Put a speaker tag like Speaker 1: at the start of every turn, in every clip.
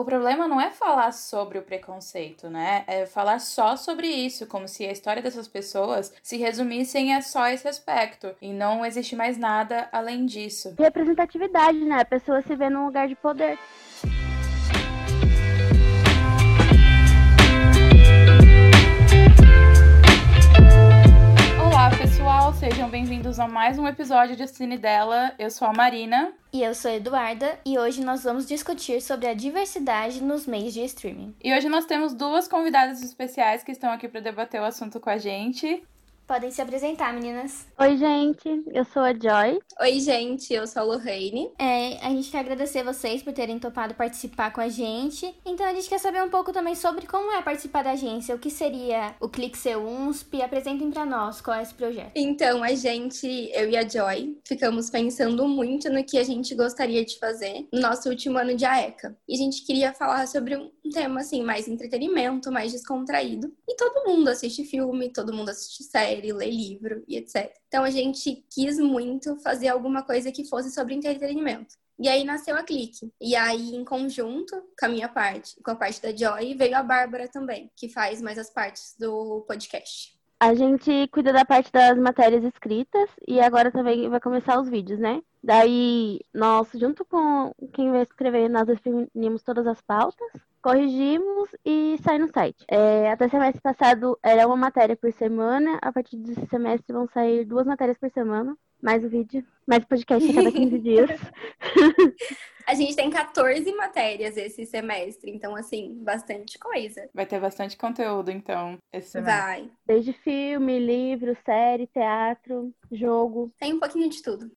Speaker 1: O problema não é falar sobre o preconceito, né? É falar só sobre isso, como se a história dessas pessoas se resumissem a só esse aspecto e não existe mais nada além disso.
Speaker 2: Representatividade, né? A pessoa se vê num lugar de poder.
Speaker 1: Pessoal, sejam bem-vindos a mais um episódio de Cine dela. Eu sou a Marina.
Speaker 3: E eu sou a Eduarda, e hoje nós vamos discutir sobre a diversidade nos meios de streaming.
Speaker 1: E hoje nós temos duas convidadas especiais que estão aqui para debater o assunto com a gente.
Speaker 3: Podem se apresentar, meninas.
Speaker 2: Oi, gente, eu sou a Joy.
Speaker 4: Oi, gente, eu sou a Lorraine.
Speaker 3: É, a gente quer agradecer vocês por terem topado participar com a gente. Então a gente quer saber um pouco também sobre como é participar da agência, o que seria o Clique Seu UNSP. Apresentem para nós qual é esse projeto.
Speaker 4: Então, a gente, eu e a Joy, ficamos pensando muito no que a gente gostaria de fazer no nosso último ano de AECA. E a gente queria falar sobre um tema assim, mais entretenimento, mais descontraído. E todo mundo assiste filme, todo mundo assiste série ler livro e etc. Então a gente quis muito fazer alguma coisa que fosse sobre entretenimento. E aí nasceu a Clique. E aí, em conjunto, com a minha parte, com a parte da Joy, veio a Bárbara também, que faz mais as partes do podcast.
Speaker 2: A gente cuida da parte das matérias escritas e agora também vai começar os vídeos, né? Daí, nós, junto com quem vai escrever, nós definimos todas as pautas, corrigimos e sai no site. É, até semestre passado era uma matéria por semana, a partir desse semestre vão sair duas matérias por semana, mais o vídeo, mais o podcast a cada 15 dias.
Speaker 4: A gente tem 14 matérias esse semestre, então, assim, bastante coisa.
Speaker 1: Vai ter bastante conteúdo, então, esse semestre.
Speaker 4: Vai.
Speaker 2: Desde filme, livro, série, teatro, jogo.
Speaker 4: Tem um pouquinho de tudo.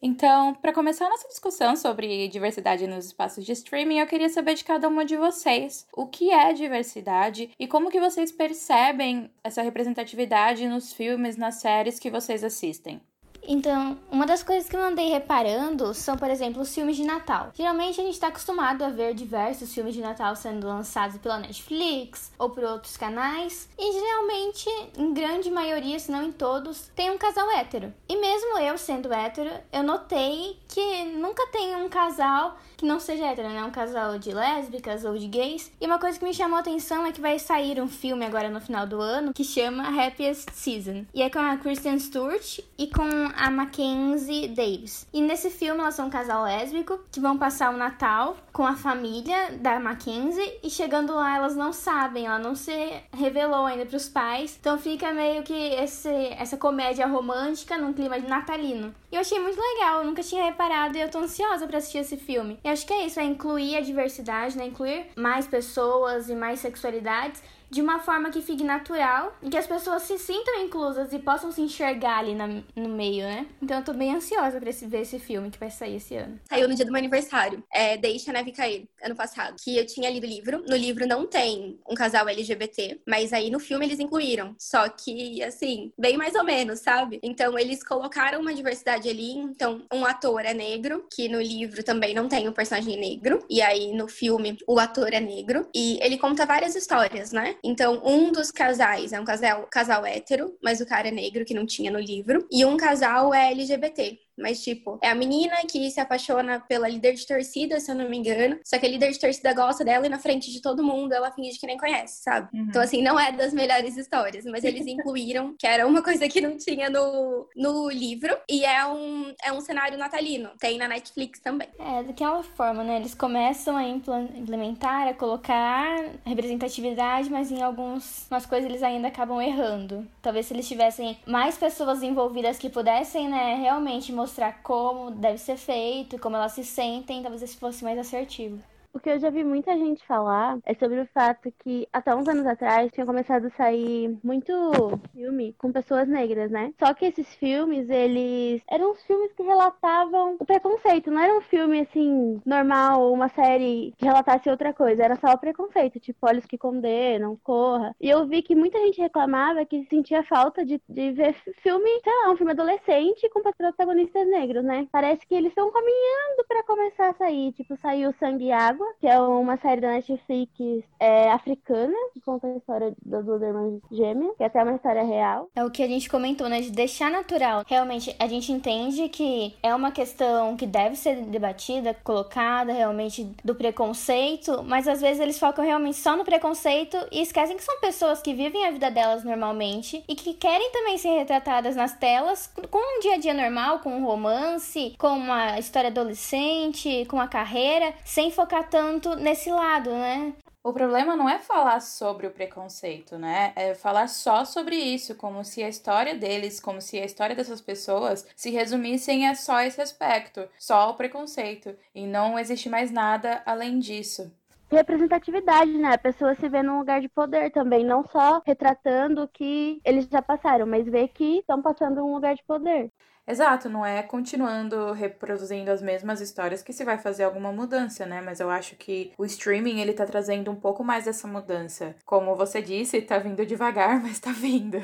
Speaker 1: Então, para começar a nossa discussão sobre diversidade nos espaços de streaming, eu queria saber de cada uma de vocês o que é diversidade e como que vocês percebem essa representatividade nos filmes, nas séries que vocês assistem.
Speaker 3: Então, uma das coisas que eu andei reparando são, por exemplo, os filmes de Natal. Geralmente a gente está acostumado a ver diversos filmes de Natal sendo lançados pela Netflix ou por outros canais, e geralmente, em grande maioria, se não em todos, tem um casal hétero. E mesmo eu sendo hétero, eu notei que nunca tem um casal que não seja hétero, né? Um casal de lésbicas ou de gays. E uma coisa que me chamou a atenção é que vai sair um filme agora no final do ano que chama Happiest Season. E é com a Kristen Stewart e com a Mackenzie Davis. E nesse filme elas são um casal lésbico que vão passar o Natal com a família da Mackenzie e chegando lá elas não sabem, ela não se revelou ainda para os pais. Então fica meio que esse, essa comédia romântica num clima de natalino. E eu achei muito legal, eu nunca tinha reparado e eu tô ansiosa para assistir esse filme. Eu acho que é isso, é incluir a diversidade, né? Incluir mais pessoas e mais sexualidades de uma forma que fique natural e que as pessoas se sintam inclusas e possam se enxergar ali na, no meio, né? Então eu tô bem ansiosa pra esse, ver esse filme que vai sair esse ano.
Speaker 4: Saiu no dia do meu aniversário, é Deixa a Neve Cair, ano passado. Que eu tinha lido o livro. No livro não tem um casal LGBT, mas aí no filme eles incluíram. Só que, assim, bem mais ou menos, sabe? Então eles colocaram uma diversidade ali. Então, um ator é negro, que no livro também não tem um personagem negro. E aí no filme o ator é negro. E ele conta várias histórias, né? Então, um dos casais é um casal, casal hétero, mas o cara é negro, que não tinha no livro, e um casal é LGBT. Mas, tipo, é a menina que se apaixona pela líder de torcida, se eu não me engano. Só que a líder de torcida gosta dela e na frente de todo mundo ela finge que nem conhece, sabe? Uhum. Então, assim, não é das melhores histórias, mas eles incluíram, que era uma coisa que não tinha no, no livro. E é um, é um cenário natalino. Tem na Netflix também.
Speaker 3: É, daquela forma, né? Eles começam a implementar, a colocar representatividade, mas em algumas coisas eles ainda acabam errando. Talvez se eles tivessem mais pessoas envolvidas que pudessem, né, realmente mostrar mostrar como deve ser feito, como elas se sentem, talvez esse fosse mais assertivo.
Speaker 2: O que eu já vi muita gente falar é sobre o fato que até uns anos atrás tinha começado a sair muito filme com pessoas negras, né? Só que esses filmes, eles eram os filmes que relatavam o preconceito, não era um filme assim normal, uma série que relatasse outra coisa, era só o preconceito, tipo Olhos que Condenam, Corra. E eu vi que muita gente reclamava que sentia falta de, de ver filme, sei lá, um filme adolescente com protagonistas negros, né? Parece que eles estão caminhando para começar a sair, tipo, saiu Sangue e Água que é uma série da Netflix é, africana, que conta a história das duas irmãs gêmeas, que é até uma história real.
Speaker 3: É o que a gente comentou, né? De deixar natural. Realmente, a gente entende que é uma questão que deve ser debatida, colocada realmente do preconceito, mas às vezes eles focam realmente só no preconceito e esquecem que são pessoas que vivem a vida delas normalmente e que querem também ser retratadas nas telas com um dia a dia normal, com um romance, com uma história adolescente, com a carreira, sem focar tanto nesse lado, né?
Speaker 1: O problema não é falar sobre o preconceito, né? É falar só sobre isso, como se a história deles, como se a história dessas pessoas se resumissem a só esse aspecto, só o preconceito, e não existe mais nada além disso
Speaker 2: representatividade, né? A pessoa se vê num lugar de poder também, não só retratando o que eles já passaram, mas ver que estão passando um lugar de poder.
Speaker 1: Exato, não é continuando reproduzindo as mesmas histórias que se vai fazer alguma mudança, né? Mas eu acho que o streaming ele tá trazendo um pouco mais dessa mudança. Como você disse, tá vindo devagar, mas tá vindo.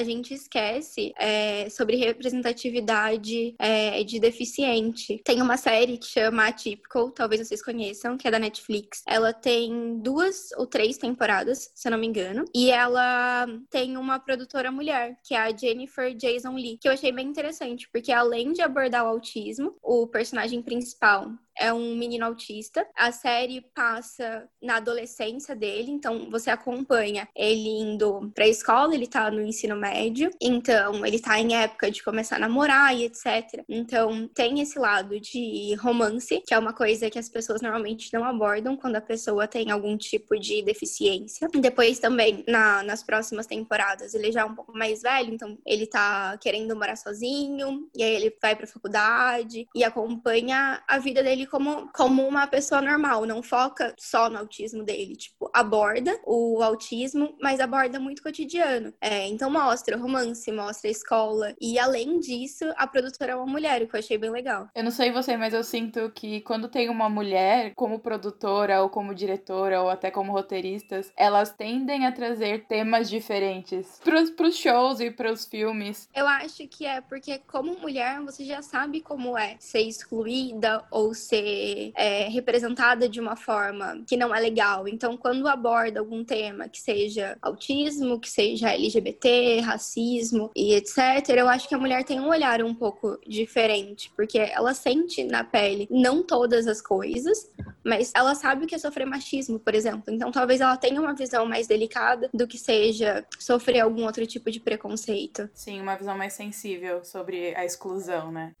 Speaker 4: A gente esquece é, sobre representatividade é, de deficiente. Tem uma série que chama Atypical, talvez vocês conheçam, que é da Netflix. Ela tem duas ou três temporadas, se eu não me engano, e ela tem uma produtora mulher, que é a Jennifer Jason Lee, que eu achei bem interessante, porque além de abordar o autismo, o personagem principal é um menino autista. A série passa na adolescência dele, então você acompanha ele indo pra escola, ele tá no ensino médio, então ele tá em época de começar a namorar e etc. Então tem esse lado de romance, que é uma coisa que as pessoas normalmente não abordam quando a pessoa tem algum tipo de deficiência. Depois também, na, nas próximas temporadas, ele já é um pouco mais velho, então ele tá querendo morar sozinho, e aí ele vai pra faculdade e acompanha a vida dele como, como uma pessoa normal, não foca só no autismo dele. Tipo, aborda o autismo, mas aborda muito cotidiano. É, então mostra romance, mostra a escola. E além disso, a produtora é uma mulher, o que eu achei bem legal.
Speaker 1: Eu não sei você, mas eu sinto que quando tem uma mulher como produtora, ou como diretora, ou até como roteiristas, elas tendem a trazer temas diferentes pros, pros shows e pros filmes.
Speaker 4: Eu acho que é porque, como mulher, você já sabe como é ser excluída ou ser ser é, representada de uma forma que não é legal. Então, quando aborda algum tema que seja autismo, que seja LGBT, racismo e etc., eu acho que a mulher tem um olhar um pouco diferente, porque ela sente na pele não todas as coisas, mas ela sabe o que é sofrer machismo, por exemplo. Então, talvez ela tenha uma visão mais delicada do que seja sofrer algum outro tipo de preconceito.
Speaker 1: Sim, uma visão mais sensível sobre a exclusão, né?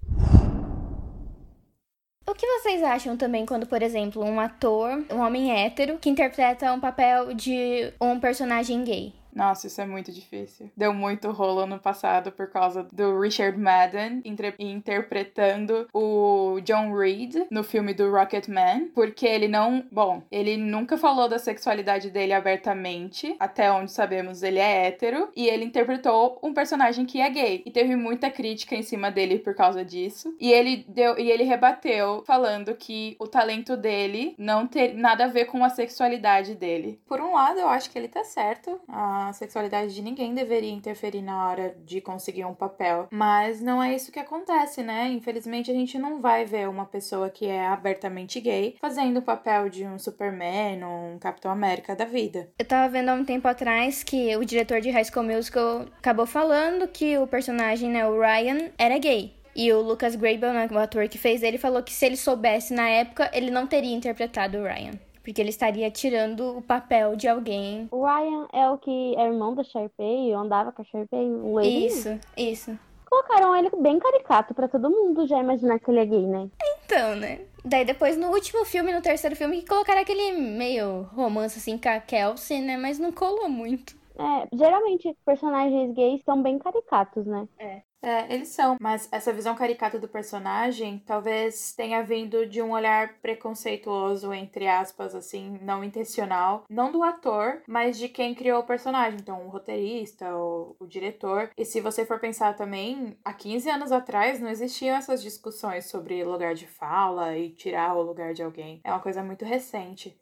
Speaker 3: O que vocês acham também quando, por exemplo, um ator, um homem hétero, que interpreta um papel de um personagem gay?
Speaker 1: Nossa, isso é muito difícil. Deu muito rolo no passado por causa do Richard Madden interpretando o John Reed no filme do Rocketman, porque ele não, bom, ele nunca falou da sexualidade dele abertamente, até onde sabemos ele é hétero, e ele interpretou um personagem que é gay. E teve muita crítica em cima dele por causa disso. E ele deu e ele rebateu falando que o talento dele não tem nada a ver com a sexualidade dele. Por um lado, eu acho que ele tá certo. Ah, a sexualidade de ninguém deveria interferir na hora de conseguir um papel. Mas não é isso que acontece, né? Infelizmente a gente não vai ver uma pessoa que é abertamente gay fazendo o papel de um Superman ou um Capitão América da vida.
Speaker 3: Eu tava vendo há um tempo atrás que o diretor de High School Musical acabou falando que o personagem, né, o Ryan, era gay. E o Lucas Grabel, né, o ator que fez ele, falou que se ele soubesse na época, ele não teria interpretado o Ryan. Porque ele estaria tirando o papel de alguém.
Speaker 2: O Ryan é o que é irmão da Sharpay, andava com a Sharpay, o
Speaker 3: loirinho? Isso, isso.
Speaker 2: Colocaram ele bem caricato para todo mundo já imaginar que ele é gay, né?
Speaker 3: Então, né? Daí depois no último filme, no terceiro filme, que colocaram aquele meio romance assim com a Kelsey, né? Mas não colou muito.
Speaker 2: É, geralmente personagens gays são bem caricatos, né?
Speaker 1: É. É, eles são, mas essa visão caricata do personagem talvez tenha vindo de um olhar preconceituoso, entre aspas, assim, não intencional, não do ator, mas de quem criou o personagem, então o roteirista, o, o diretor. E se você for pensar também, há 15 anos atrás não existiam essas discussões sobre lugar de fala e tirar o lugar de alguém. É uma coisa muito recente.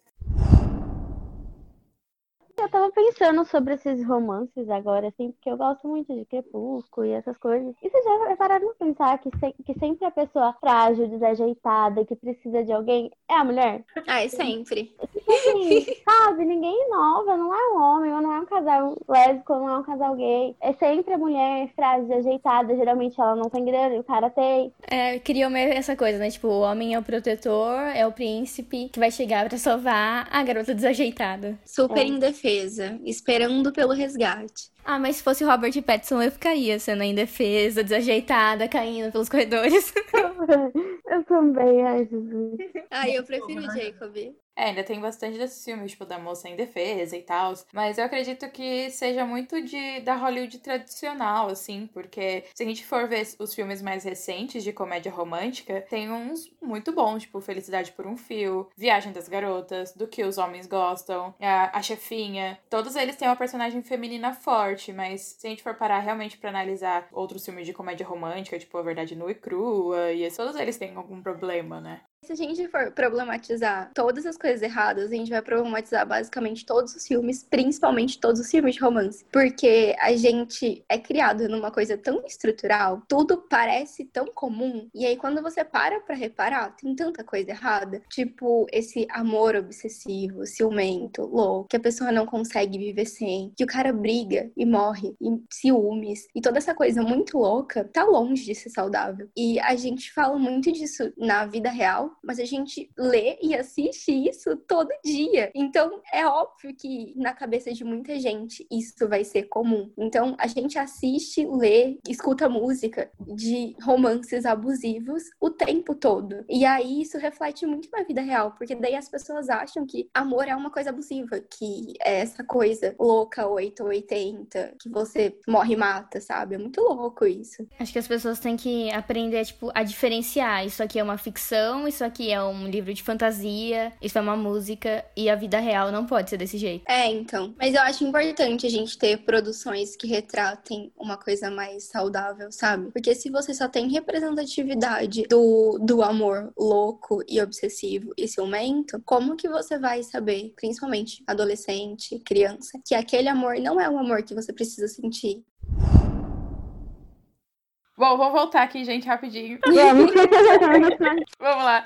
Speaker 2: Eu tava pensando sobre esses romances agora, assim, porque eu gosto muito de Crepúsculo e essas coisas. E vocês já pararam pra pensar que, se, que sempre a pessoa frágil, desajeitada, que precisa de alguém é a mulher?
Speaker 4: Ah, é sempre.
Speaker 2: Assim, sabe? Ninguém inova, não é um homem, ou não é um casal lésbico, ou não é um casal gay. É sempre a mulher frágil, desajeitada. Geralmente ela não tem grana e o cara tem.
Speaker 3: É, criou meio essa coisa, né? Tipo, o homem é o protetor, é o príncipe que vai chegar pra salvar a garota desajeitada.
Speaker 4: Super
Speaker 2: É.
Speaker 4: indefesa, esperando pelo resgate.
Speaker 3: Ah, mas se fosse o Robert Pattinson, eu ficaria sendo indefesa, desajeitada, caindo pelos corredores.
Speaker 2: Eu também, ai, Jesus.
Speaker 4: Ah, eu prefiro o Jacob.
Speaker 1: É, ainda tem bastante desses filmes, tipo, da moça em defesa e tal. Mas eu acredito que seja muito de da Hollywood tradicional, assim, porque se a gente for ver os filmes mais recentes de comédia romântica, tem uns muito bons, tipo Felicidade por um Fio, Viagem das Garotas, Do que os Homens Gostam, a, a Chefinha. Todos eles têm uma personagem feminina forte, mas se a gente for parar realmente pra analisar outros filmes de comédia romântica, tipo A Verdade Nua e Crua, e todos eles têm algum problema, né?
Speaker 4: Se a gente for problematizar todas as coisas erradas, a gente vai problematizar basicamente todos os filmes, principalmente todos os filmes de romance. Porque a gente é criado numa coisa tão estrutural, tudo parece tão comum, e aí quando você para pra reparar, tem tanta coisa errada. Tipo, esse amor obsessivo, ciumento, louco, que a pessoa não consegue viver sem, que o cara briga e morre, e ciúmes, e toda essa coisa muito louca, tá longe de ser saudável. E a gente fala muito disso na vida real, mas a gente lê e assiste isso todo dia. Então é óbvio que na cabeça de muita gente isso vai ser comum. Então a gente assiste, lê, escuta música de romances abusivos o tempo todo. E aí isso reflete muito na vida real, porque daí as pessoas acham que amor é uma coisa abusiva, que é essa coisa louca 8 ou 80, que você morre e mata, sabe? É muito louco isso.
Speaker 3: Acho que as pessoas têm que aprender, tipo, a diferenciar. Isso aqui é uma ficção, isso aqui é um livro de fantasia, isso é uma música, e a vida real não pode ser desse jeito.
Speaker 4: É, então. Mas eu acho importante a gente ter produções que retratem uma coisa mais saudável, sabe? Porque se você só tem representatividade do, do amor louco e obsessivo e ciumento, como que você vai saber, principalmente adolescente, criança, que aquele amor não é o amor que você precisa sentir?
Speaker 1: Bom, vou voltar aqui, gente, rapidinho.
Speaker 2: Vamos.
Speaker 1: Vamos lá.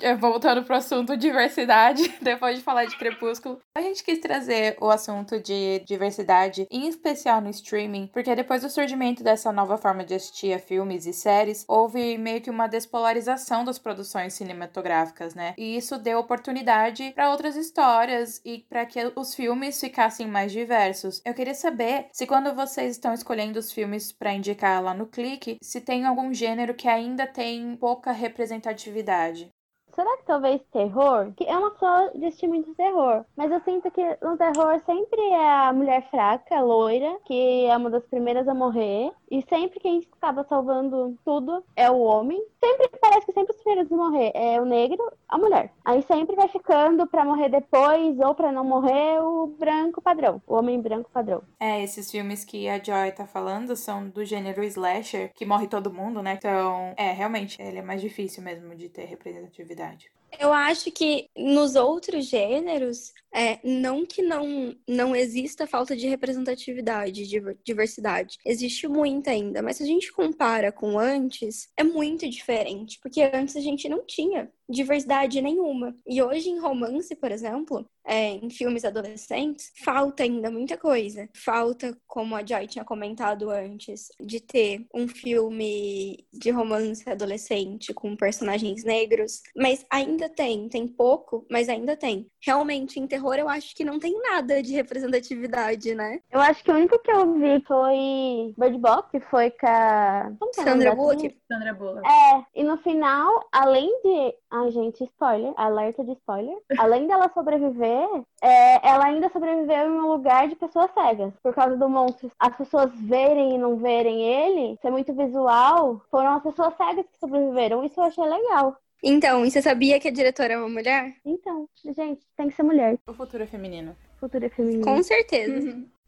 Speaker 1: É, Voltando pro assunto diversidade, depois de falar de Crepúsculo. A gente quis trazer o assunto de diversidade, em especial no streaming, porque depois do surgimento dessa nova forma de assistir a filmes e séries, houve meio que uma despolarização das produções cinematográficas, né? E isso deu oportunidade para outras histórias e para que os filmes ficassem mais diversos. Eu queria saber se quando vocês estão escolhendo os filmes para indicar lá no Clique, se tem algum gênero que ainda tem pouca representatividade.
Speaker 2: Será que talvez terror? Que eu não sou de assistir muito terror, mas eu sinto que no terror sempre é a mulher fraca, loira, que é uma das primeiras a morrer. E sempre quem acaba salvando tudo é o homem. Sempre parece que sempre os primeiros a morrer é o negro, a mulher. Aí sempre vai ficando pra morrer depois ou pra não morrer o branco padrão, o homem branco padrão.
Speaker 1: É, esses filmes que a Joy tá falando são do gênero slasher, que morre todo mundo, né? Então, é, realmente, ele é mais difícil mesmo de ter representatividade.
Speaker 4: Eu acho que nos outros gêneros, é, não que não, não exista falta de representatividade, de diver- diversidade. Existe muito ainda, mas se a gente compara com antes, é muito diferente, porque antes a gente não tinha diversidade nenhuma. E hoje em romance, por exemplo, é, em filmes adolescentes, falta ainda muita coisa. Falta, como a Joy tinha comentado antes, de ter um filme de romance adolescente com personagens negros. Mas ainda tem, tem pouco, mas ainda tem. Realmente, em terror, eu acho que não tem nada de representatividade, né?
Speaker 2: Eu acho que o único que eu vi foi Bird Box, que foi com a... Como que é
Speaker 4: Sandra Bullock.
Speaker 1: Sandra Bullock.
Speaker 2: É, e no final, além de. Ai, gente, spoiler, alerta de spoiler. Além dela sobreviver, é, ela ainda sobreviveu em um lugar de pessoas cegas. Por causa do monstro. As pessoas verem e não verem ele, ser muito visual, foram as pessoas cegas que sobreviveram. Isso eu achei legal.
Speaker 4: Então, e você sabia que a diretora é uma mulher?
Speaker 2: Então, gente, tem que ser mulher.
Speaker 1: O futuro é feminino.
Speaker 2: Futuro é feminino.
Speaker 4: Com certeza.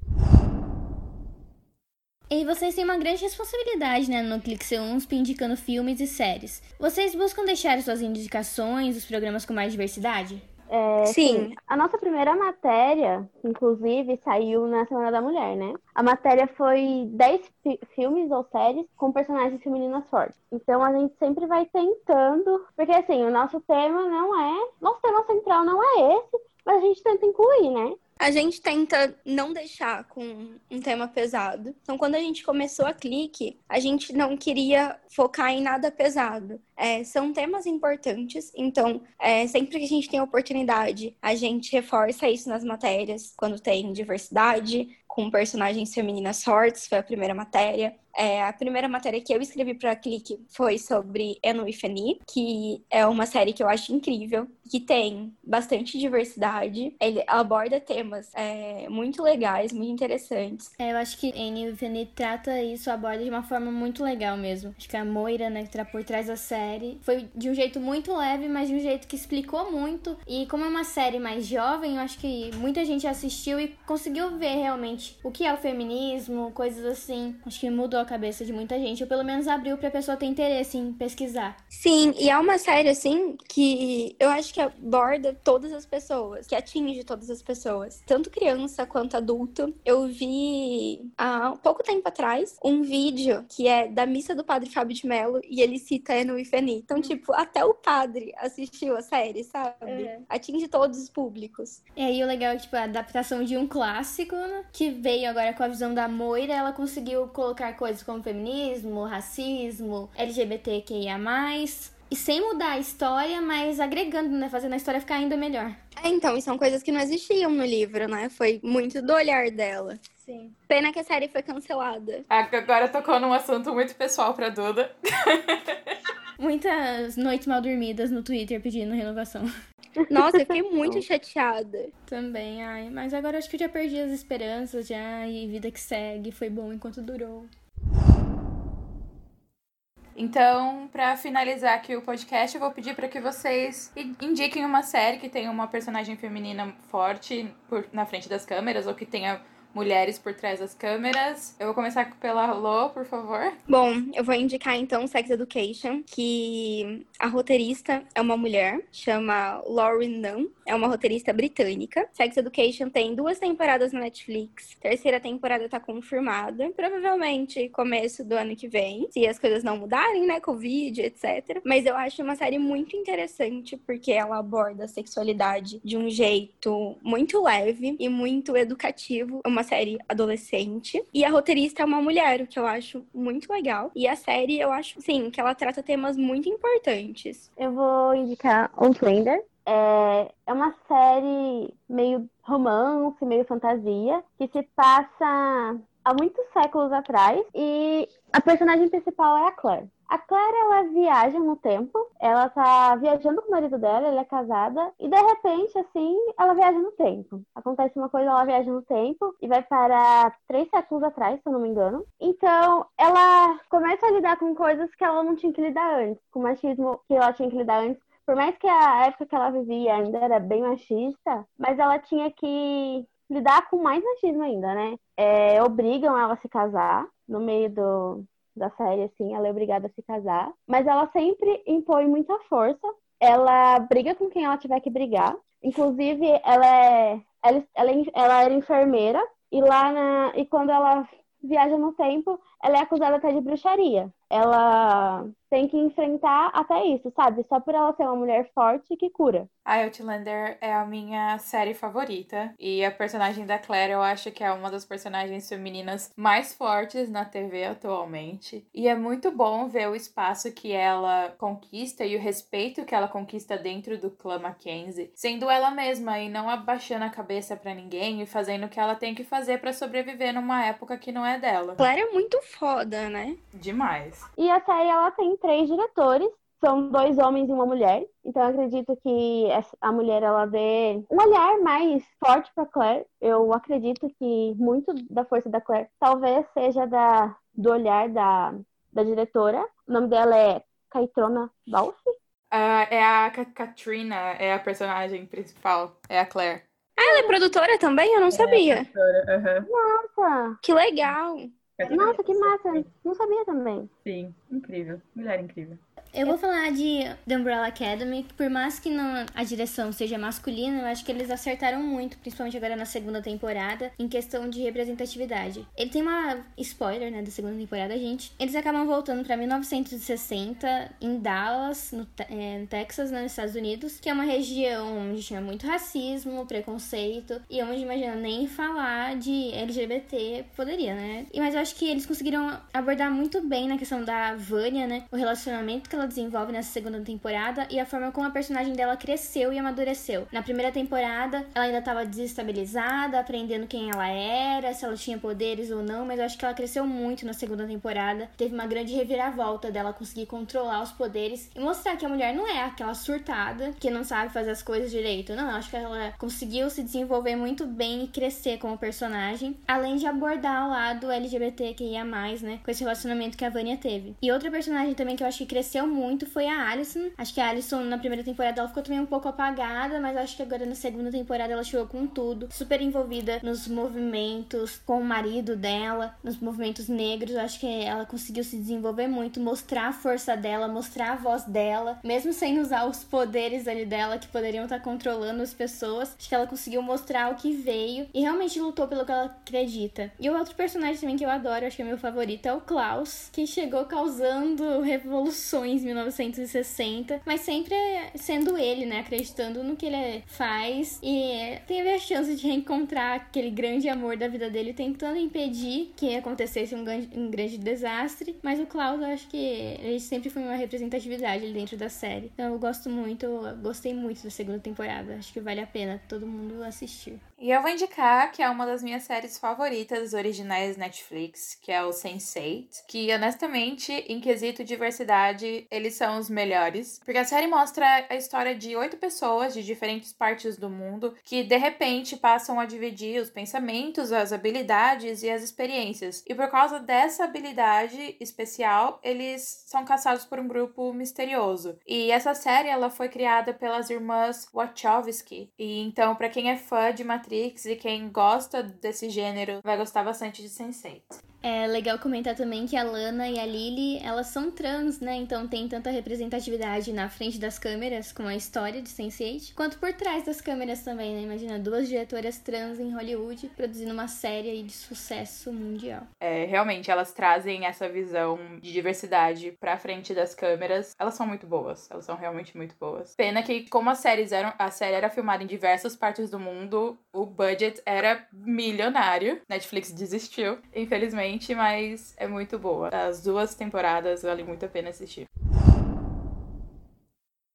Speaker 3: E vocês têm uma grande responsabilidade, né, no Clique C1, indicando filmes e séries. Vocês buscam deixar suas indicações, os programas com mais diversidade?
Speaker 2: É,
Speaker 4: Sim.
Speaker 2: A nossa primeira matéria, inclusive, saiu na Semana da Mulher, né? A matéria foi 10 fi filmes ou séries com personagens femininas fortes. Então a gente sempre vai tentando, porque assim, o nosso tema não é, nosso tema central não é esse, mas a gente tenta incluir, né?
Speaker 4: A gente tenta não deixar com um tema pesado. Então, quando a gente começou a Clique, a gente não queria focar em nada pesado. É, são temas importantes, então, é, sempre que a gente tem oportunidade, a gente reforça isso nas matérias, quando tem diversidade, com personagens femininas fortes, foi a primeira matéria. É, a primeira matéria que eu escrevi para a Clique foi sobre Eno e Feni, que é uma série que eu acho incrível, que tem bastante diversidade. Ele aborda temas é, muito legais, muito interessantes.
Speaker 3: É, eu acho que Eno e Feni trata isso, aborda de uma forma muito legal mesmo. Acho que a Moira, né, que tá por trás da série, foi de um jeito muito leve, mas de um jeito que explicou muito. E como é uma série mais jovem, eu acho que muita gente assistiu e conseguiu ver realmente o que é o feminismo, coisas assim. Acho que mudou a cabeça de muita gente, ou pelo menos abriu pra pessoa ter interesse em pesquisar.
Speaker 4: Sim, e é uma série, assim, que eu acho que aborda todas as pessoas, que atinge todas as pessoas, tanto criança quanto adulto. Eu vi há pouco tempo atrás um vídeo que é da missa do padre Fábio de Mello e ele cita Eno e Então, tipo, até o padre assistiu a série, sabe?
Speaker 3: É.
Speaker 4: Atinge todos os públicos.
Speaker 3: E aí o legal é tipo, a adaptação de um clássico, né, que veio agora com a visão da Moira, ela conseguiu colocar coisas como feminismo, racismo, LGBTQIA+, e sem mudar a história, mas agregando, né, fazendo a história ficar ainda melhor.
Speaker 4: É, então, e são coisas que não existiam no livro, né? Foi muito do olhar dela.
Speaker 3: Sim.
Speaker 4: Pena que a série foi cancelada.
Speaker 1: Agora tocou num assunto muito pessoal pra Duda.
Speaker 3: Muitas noites mal dormidas no Twitter pedindo renovação.
Speaker 4: Nossa, eu fiquei muito chateada.
Speaker 3: Também, ai, mas agora acho que eu já perdi as esperanças já e vida que segue, foi bom enquanto durou.
Speaker 1: Então, pra finalizar aqui o podcast, eu vou pedir para que vocês indiquem uma série que tenha uma personagem feminina forte por, na frente das câmeras ou que tenha mulheres por trás das câmeras. Eu vou começar pela Lô, por favor.
Speaker 4: Bom, eu vou indicar então Sex Education, que a roteirista é uma mulher, chama Lauren Nunn, é uma roteirista britânica. Sex Education tem duas temporadas na Netflix, terceira temporada tá confirmada, provavelmente começo do ano que vem, se as coisas não mudarem, né, Covid, etc. Mas eu acho uma série muito interessante porque ela aborda a sexualidade de um jeito muito leve e muito educativo. É uma série adolescente. E a roteirista é uma mulher, o que eu acho muito legal. E a série, eu acho, sim, que ela trata temas muito importantes.
Speaker 2: Eu vou indicar Outlander. É, é uma série meio romance, meio fantasia, que se passa há muitos séculos atrás. E a personagem principal é a Claire. A Claire, ela viaja no tempo, ela tá viajando com o marido dela, ela é casada, e de repente, assim, ela viaja no tempo. Acontece uma coisa, ela viaja no tempo e vai para três séculos atrás, se eu não me engano. Então, ela começa a lidar com coisas que ela não tinha que lidar antes, com machismo que ela tinha que lidar antes. Por mais que a época que ela vivia ainda era bem machista, mas ela tinha que lidar com mais machismo ainda, né? É, obrigam ela a se casar no meio do, da série, assim, ela é obrigada a se casar. Mas ela sempre impõe muita força. Ela briga com quem ela tiver que brigar. Inclusive, ela é. Ela, ela, ela era enfermeira. E lá na. E quando ela viaja no tempo, ela é acusada até de bruxaria. Ela tem que enfrentar até isso, sabe? Só por ela ser uma mulher forte que cura.
Speaker 1: A Outlander é a minha série favorita. E a personagem da Claire eu acho que é uma das personagens femininas mais fortes na TV atualmente. E é muito bom ver o espaço que ela conquista e o respeito que ela conquista dentro do clã Mackenzie, sendo ela mesma e não abaixando a cabeça para ninguém e fazendo o que ela tem que fazer para sobreviver numa época que não é dela.
Speaker 4: Claire é muito foda, né?
Speaker 1: Demais.
Speaker 2: E a série ela tem três diretores, são dois homens e uma mulher. Então eu acredito que a mulher ela dê um olhar mais forte para Claire. Eu acredito que muito da força da Claire talvez seja da do olhar da, da diretora. O nome dela é Caitrona Balfe.
Speaker 1: Uh, é a Katrina, é a personagem principal, é a Claire.
Speaker 4: Ah, ela é produtora também? Eu não
Speaker 1: é
Speaker 4: sabia.
Speaker 1: Uhum.
Speaker 2: Nossa!
Speaker 4: Que legal!
Speaker 2: Nossa, que massa! Não sabia também.
Speaker 1: Sim, incrível. Mulher incrível.
Speaker 3: Eu vou falar de The Umbrella Academy, que por mais que não, a direção seja masculina, eu acho que eles acertaram muito, principalmente agora na segunda temporada, em questão de representatividade. Ele tem uma spoiler, né, da segunda temporada, gente. Eles acabam voltando pra 1960 em Dallas, no, é, no Texas, né, nos Estados Unidos, que é uma região onde tinha muito racismo, preconceito, e onde, imagina, nem falar de LGBT poderia, né? E, mas eu acho que eles conseguiram abordar muito bem na questão da Vânia, né, o relacionamento que ela desenvolve nessa segunda temporada e a forma como a personagem dela cresceu e amadureceu. Na primeira temporada, ela ainda estava desestabilizada, aprendendo quem ela era, se ela tinha poderes ou não, mas eu acho que ela cresceu muito na segunda temporada. Teve uma grande reviravolta dela conseguir controlar os poderes e mostrar que a mulher não é aquela surtada que não sabe fazer as coisas direito. Não, eu acho que ela conseguiu se desenvolver muito bem e crescer como personagem, além de abordar o lado LGBTQIA+, né, com esse relacionamento que a Vânia teve. E outra personagem também que eu acho que cresceu muito foi a Alison. Acho que a Alison, na primeira temporada, ela ficou também um pouco apagada, mas acho que agora na segunda temporada ela chegou com tudo. Super envolvida nos movimentos com o marido dela, nos movimentos negros. Acho que ela conseguiu se desenvolver muito, mostrar a força dela, mostrar a voz dela, mesmo sem usar os poderes ali dela que poderiam estar controlando as pessoas. Acho que ela conseguiu mostrar o que veio e realmente lutou pelo que ela acredita. E o outro personagem também que eu adoro, acho que é meu favorito, é o Klaus, que chegou causando revoluções em 1960, mas sempre sendo ele, né? Acreditando no que ele faz e teve a chance de reencontrar aquele grande amor da vida dele, tentando impedir que acontecesse um grande, um grande desastre. Mas o Klaus, eu acho que ele sempre foi uma representatividade dentro da série. Então eu gosto muito, eu gostei muito da segunda temporada. Acho que vale a pena todo mundo assistir.
Speaker 1: E eu vou indicar que é uma das minhas séries favoritas originais Netflix, que é o Sense8, que honestamente, em quesito diversidade, eles são os melhores, porque a série mostra a história de oito pessoas de diferentes partes do mundo que de repente passam a dividir os pensamentos, as habilidades e as experiências. E por causa dessa habilidade especial, eles são caçados por um grupo misterioso. E essa série ela foi criada pelas irmãs Wachowski. E então, para quem é fã de Matrix Matrix e quem gosta desse gênero vai gostar bastante de Sense8.
Speaker 3: É legal comentar também que a Lana e a Lily, elas são trans, né? Então tem tanta representatividade na frente das câmeras, com a história de Sense8, quanto por trás das câmeras também, né? Imagina duas diretoras trans em Hollywood produzindo uma série de sucesso mundial.
Speaker 1: É, realmente, elas trazem essa visão de diversidade pra frente das câmeras. Elas são muito boas, elas são realmente muito boas. Pena que, como as séries eram, a série era filmada em diversas partes do mundo, o budget era milionário. Netflix desistiu, infelizmente mas é muito boa. As duas temporadas vale muito a pena assistir.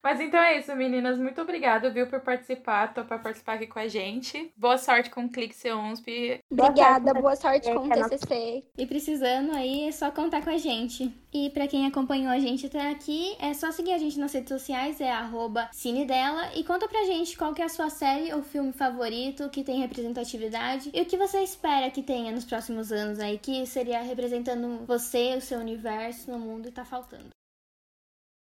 Speaker 1: Mas então é isso, meninas. Muito obrigada, viu, por participar, topar participar aqui com a gente. Boa sorte com o Clique Seonsp.
Speaker 4: Obrigada, boa sorte com o TCC.
Speaker 3: E precisando aí, é só contar com a gente. E para quem acompanhou a gente até aqui, é só seguir a gente nas redes sociais, é arroba cinedela. E conta pra gente qual que é a sua série ou filme favorito, que tem representatividade. E o que você espera que tenha nos próximos anos aí, que seria representando você, o seu universo no mundo e tá faltando.